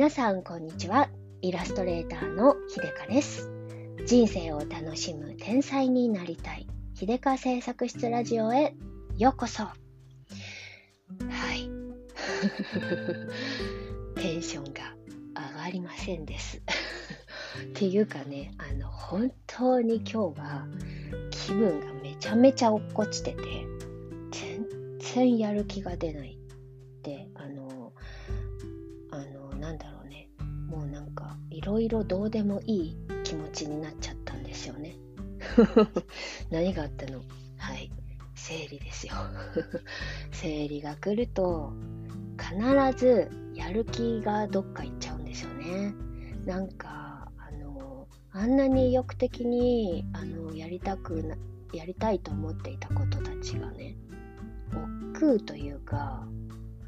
皆さんこんにちは。イラストレーターのひでかです。人生を楽しむ天才になりたい。ひでか製作室ラジオへようこそ。はい。テンションが上がりませんです。っていうかね、あの、本当に今日は気分がめちゃめちゃ落っこちてて、全然やる気が出ない。ろいろどうでもいい気持ちになっちゃったんですよね。何があったの？はい。生理ですよ。生理が来ると、必ずやる気がどっか行っちゃうんですよね。なんか、あの、あんなに意欲的に、あの、やりたくな、やりたいと思っていたことたちがね、億劫というか、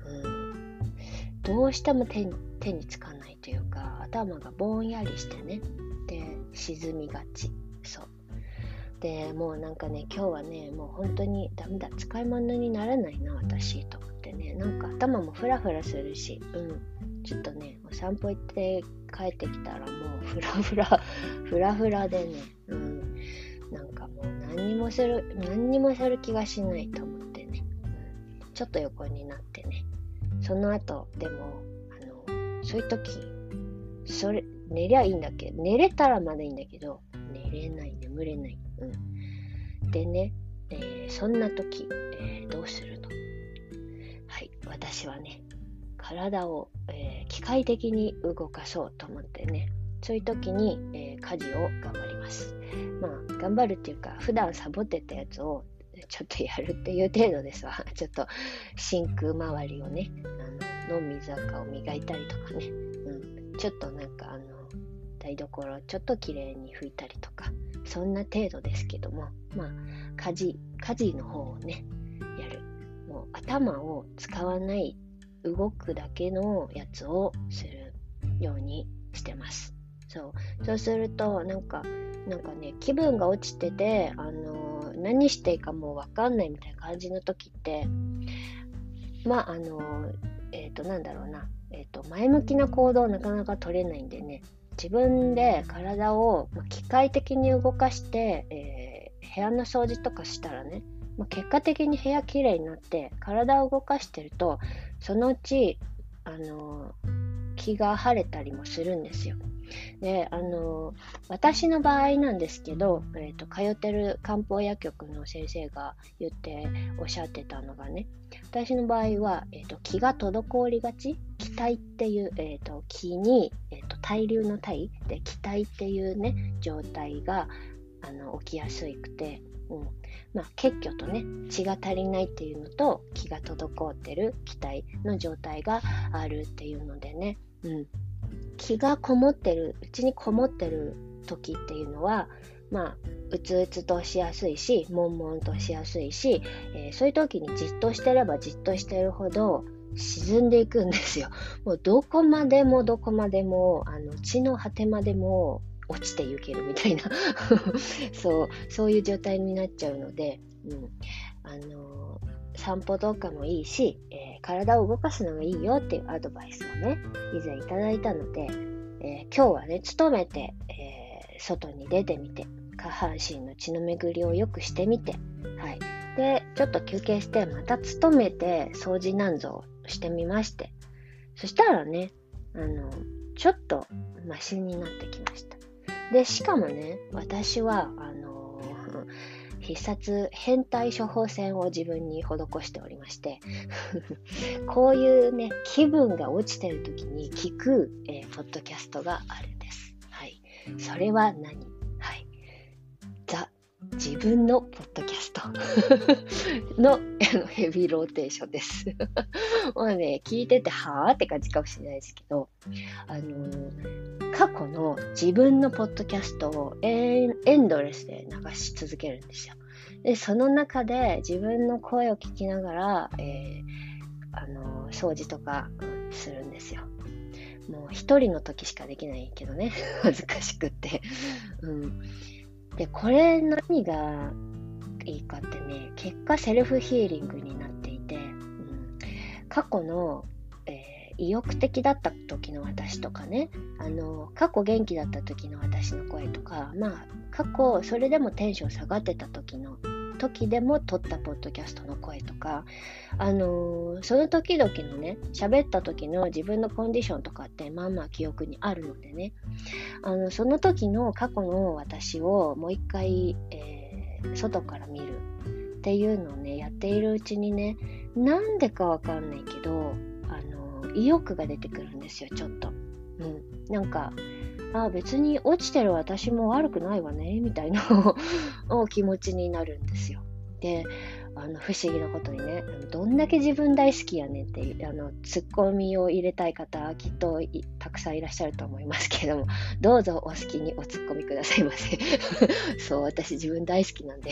うん、どうしても手手につかない頭がぼんやりしてね、で、沈みがち。そう。でもうなんかね今日はねもう本当にダメだ。使い物にならないな私と思ってね。なんか頭もフラフラするし。うん。ちょっとねお散歩行って帰ってきたらもうフラフラ フラフラでね。うん。なんかもう何にもする何にもする気がしないと思ってね、うん、ちょっと横になってね。その後でもあのそういう時それ寝りゃいいんだっけ？寝れたらまだいいんだけど寝れない眠れない。うん、でね、えー、そんな時、えー、どうするの？はい私はね体を、えー、機械的に動かそうと思ってねそういう時に、え家事を頑張ります。まあ頑張るっていうか普段サボってたやつをちょっとやるっていう程度ですわ。ちょっと真空周りをねあのの水垢を磨いたりとかね、うん、ちょっとなんかあの台所ちょっと綺麗に拭いたりとかそんな程度ですけども、まあ、家事、家事の方をね、やる。もう頭を使わない、動くだけのやつをするようにしてます。そう。そうすると、なんか、なんかね、気分が落ちてて、あの、何していいかもうわかんないみたいな感じの時って、まあ、あの、えっ、ー、と、なんだろうな、えっ、と、前向きな行動なかなか取れないんでね、自分で体を機械的に動かして、えー、部屋の掃除とかしたらね、ま結果的に部屋きれいになって体を動かしてるとそのうち、あのー、気が晴れたりもするんですよ。で、あの私の場合なんですけど、えーと、通ってる漢方薬局の先生が言っておっしゃってたのがね、私の場合は、えーと、気が滞りがち気体っていう、えーと、気に、えー、と対流の体で気体っていうね状態があの起きやすくて、うん。まあ、血虚とね血が足りないっていうのと気が滞ってる気体の状態があるっていうのでね、うん、気がこもってるうちにこもってる時っていうのはまあうつうつとしやすいし悶々としやすいし、えー、そういう時にじっとしてればじっとしてるほど沈んでいくんですよ。もうどこまでもどこまでもあの地の果てまでも落ちていけるみたいな そうそういう状態になっちゃうので、うん、あの散歩とかもいいし、えー、体を動かすのがいいよっていうアドバイスをね、以前いただいたので、えー、今日はね、努めて、えー、外に出てみて、下半身の血の巡りを良くしてみて、はい。で、ちょっと休憩して、また努めて掃除なんぞをしてみまして、そしたらね、あの、ちょっとマシになってきました。で、しかもね、私は、あの必殺変態処方箋を自分に施しておりまして こういうね気分が落ちてる時に聞く、えー、ポッドキャストがあるんです。はい、それは何？はい、ザ自分のポッドキャスト の ヘビーローテーションです。もうね、聞いてて、はぁって感じかもしれないですけど、あのー、過去の自分のポッドキャストをエンドレスで流し続けるんですよ。で、その中で自分の声を聞きながら、えー、あの、掃除とかするんですよ。もう一人の時しかできないけどね、恥ずかしくって。うんで、これ何がいいかってね、結果セルフヒーリングになっていて、うん、過去の、え意欲的だった時の私とかねあの過去元気だった時の私の声とかまあ過去それでもテンション下がってた時の時でも撮ったポッドキャストの声とか、あのー、その時々のね、喋った時の自分のコンディションとかってまあまあ記憶にあるのでね、あのその時の過去の私をもう一回、えー、外から見るっていうのをね、やっているうちにね、なんでかわかんないけど、あのー、意欲が出てくるんですよ、ちょっと。うん。なんか、あ別に落ちてる私も悪くないわねみたいな 気持ちになるんですよ。であの不思議なことにねどんだけ自分大好きやねんってあのツッコミを入れたい方きっとたくさんいらっしゃると思いますけれどもどうぞお好きにおツッコミくださいませ そう私自分大好きなんで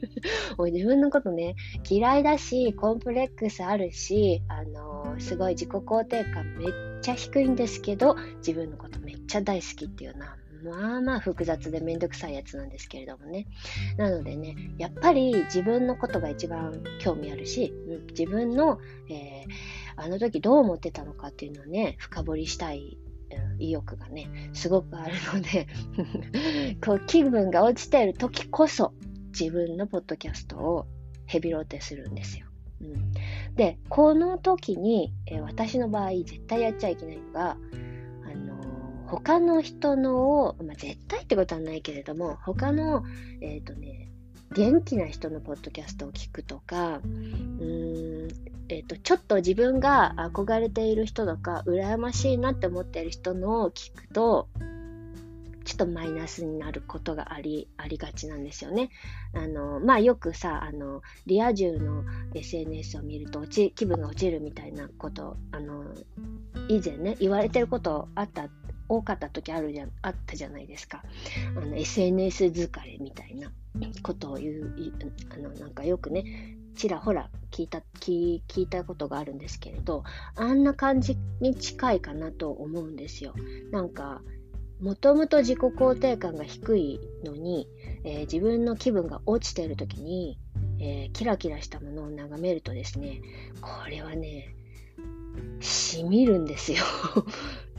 もう自分のことね嫌いだしコンプレックスあるしあのすごい自己肯定感めっちゃ低いんですけど自分のことめっちゃ大好きっていうなまあまあ複雑でめんどくさいやつなんですけれどもね。なのでね、やっぱり自分のことが一番興味あるし、自分の、えー、あの時どう思ってたのかっていうのをね、深掘りしたい意欲がね、すごくあるので こう気分が落ちている時こそ自分のポッドキャストをヘビロテするんですよ。うん、で、この時に、えー、私の場合絶対やっちゃいけないのが、他の人のを、まあ、絶対ってことはないけれども、他の、えっ、ー、とね、元気な人のポッドキャストを聞くとか、うーん、えっ、ー、と、ちょっと自分が憧れている人とか、羨ましいなって思っている人のを聞くと、ちょっとマイナスになることがあり、ありがちなんですよね。あの、まあよくさ、あの、リア充の SNS を見ると落ち、気分が落ちるみたいなこと、あの、以前ね、言われてることあった多かった時あるじゃあったじゃないですか SNS 疲れみたいなことを言うあのなんかよくねちらほら聞いた聞聞いたことがあるんですけれどあんな感じに近いかなと思うんですよなんかもともと自己肯定感が低いのに、えー、自分の気分が落ちている時に、えー、キラキラしたものを眺めるとですねこれはねしみるんですよ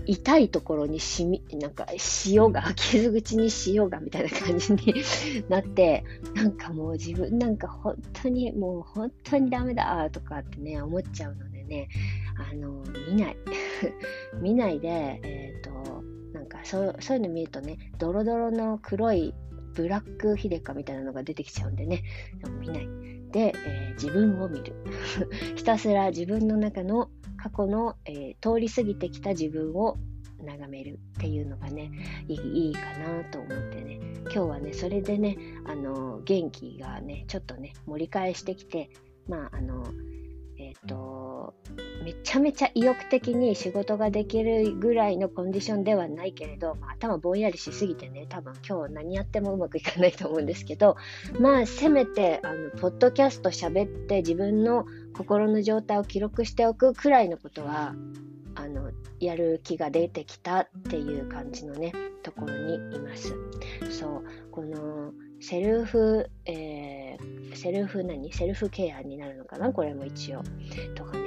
痛いところにしみ、なんか塩が、傷口に塩がみたいな感じに なって、なんかもう自分なんか本当にもう本当にダメだとかってね、思っちゃうのでね、あの、見ない。見ないで、えっ、ー、と、なんかそうそういうの見るとね、ドロドロの黒いブラックヒデカみたいなのが出てきちゃうんでねでも、見ない。で、えー、自分を見る。ひたすら自分の中の過去の、えー、通り過ぎてきた自分を眺めるっていうのがねいいいいかなと思ってね今日はねそれでねあの元気がねちょっとね盛り返してきてまああの、ー、とめちゃめちゃ意欲的に仕事ができるぐらいのコンディションではないけれど、まあ、頭ぼんやりしすぎてね多分今日何やってもうまくいかないと思うんですけどまあせめてあのポッドキャスト喋って自分の心の状態を記録しておくくらいのことはあのやる気が出てきたっていう感じのねところにいます。そうこのセルフ、えー、セルフ何セルフケアになるのかな？これも一応。とかね、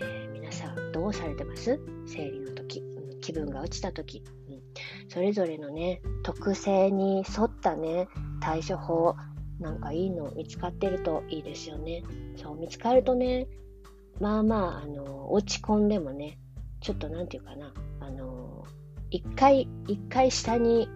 えー、皆さんどうされてます？生理の時、気分が落ちた時、うん、それぞれのね特性に沿ったね対処法なんかいいの見つかってるといいですよね。そう、見つかるとね、まあまあ、あの、落ち込んでもね、ちょっとなんていうかな、あの、一回、一回下に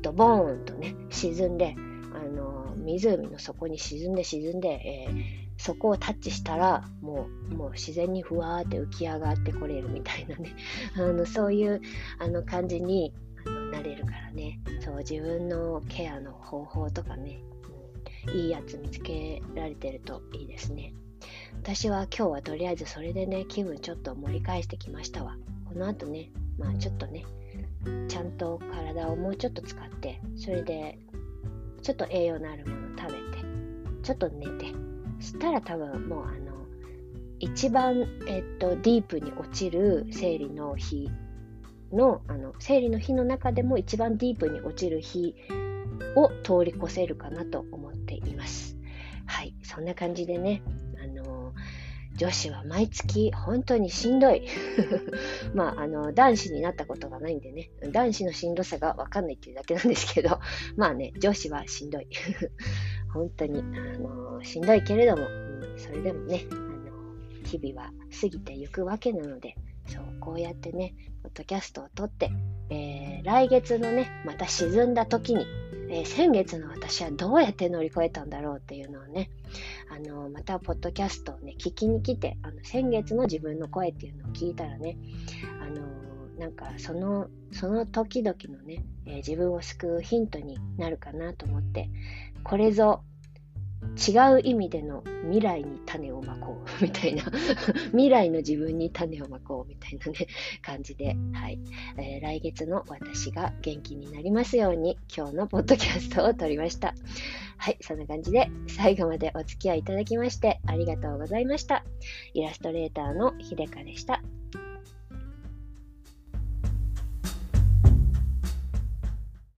ドボーンとね、沈んで、あの、湖の底に沈んで沈んで、えー、そこをタッチしたら、もう、もう自然にふわーって浮き上がってこれるみたいなね、あの、そういう、あの、感じに、あの、なれるからね、そう、自分のケアの方法とかね、うんいいやつ見つけられてるといいですね。私は今日はとりあえずそれでね、気分ちょっと盛り返してきましたわ。この後ね、まあちょっとね、ちゃんと体をもうちょっと使って、それでちょっと栄養のあるもの食べて、ちょっと寝て、したら多分もうあの、一番、えっと、ディープに落ちる生理の日の、あの、生理の日の中でも一番ディープに落ちる日を通り越せるかなと思っています。はい、そんな感じでね、女子は毎月本当にしんどい。まあ、あの、男子になったことがないんでね、男子のしんどさがわかんないっていうだけなんですけど、まあね、女子はしんどい。本当に、あの、しんどいけれども、うん、それでもね、あの、日々は過ぎていくわけなので、そう、こうやってね、ポッドキャストを撮って、えー、来月のね、また沈んだ時に、えー、先月の私はどうやって乗り越えたんだろうっていうのをね、あのまたポッドキャストをね、聞きに来て、あの先月の自分の声っていうのを聞いたらね、あのなんかその、その時々のね、え、自分を救うヒントになるかなと思って、これぞ違う意味での未来に種をまこう みたいな。未来の自分に種をまこうみたいなね感じで、はい。えー、来月の私が元気になりますように今日のポッドキャストを撮りました。はいそんな感じで最後までお付き合いいただきましてありがとうございました。イラストレーターのひでかでした。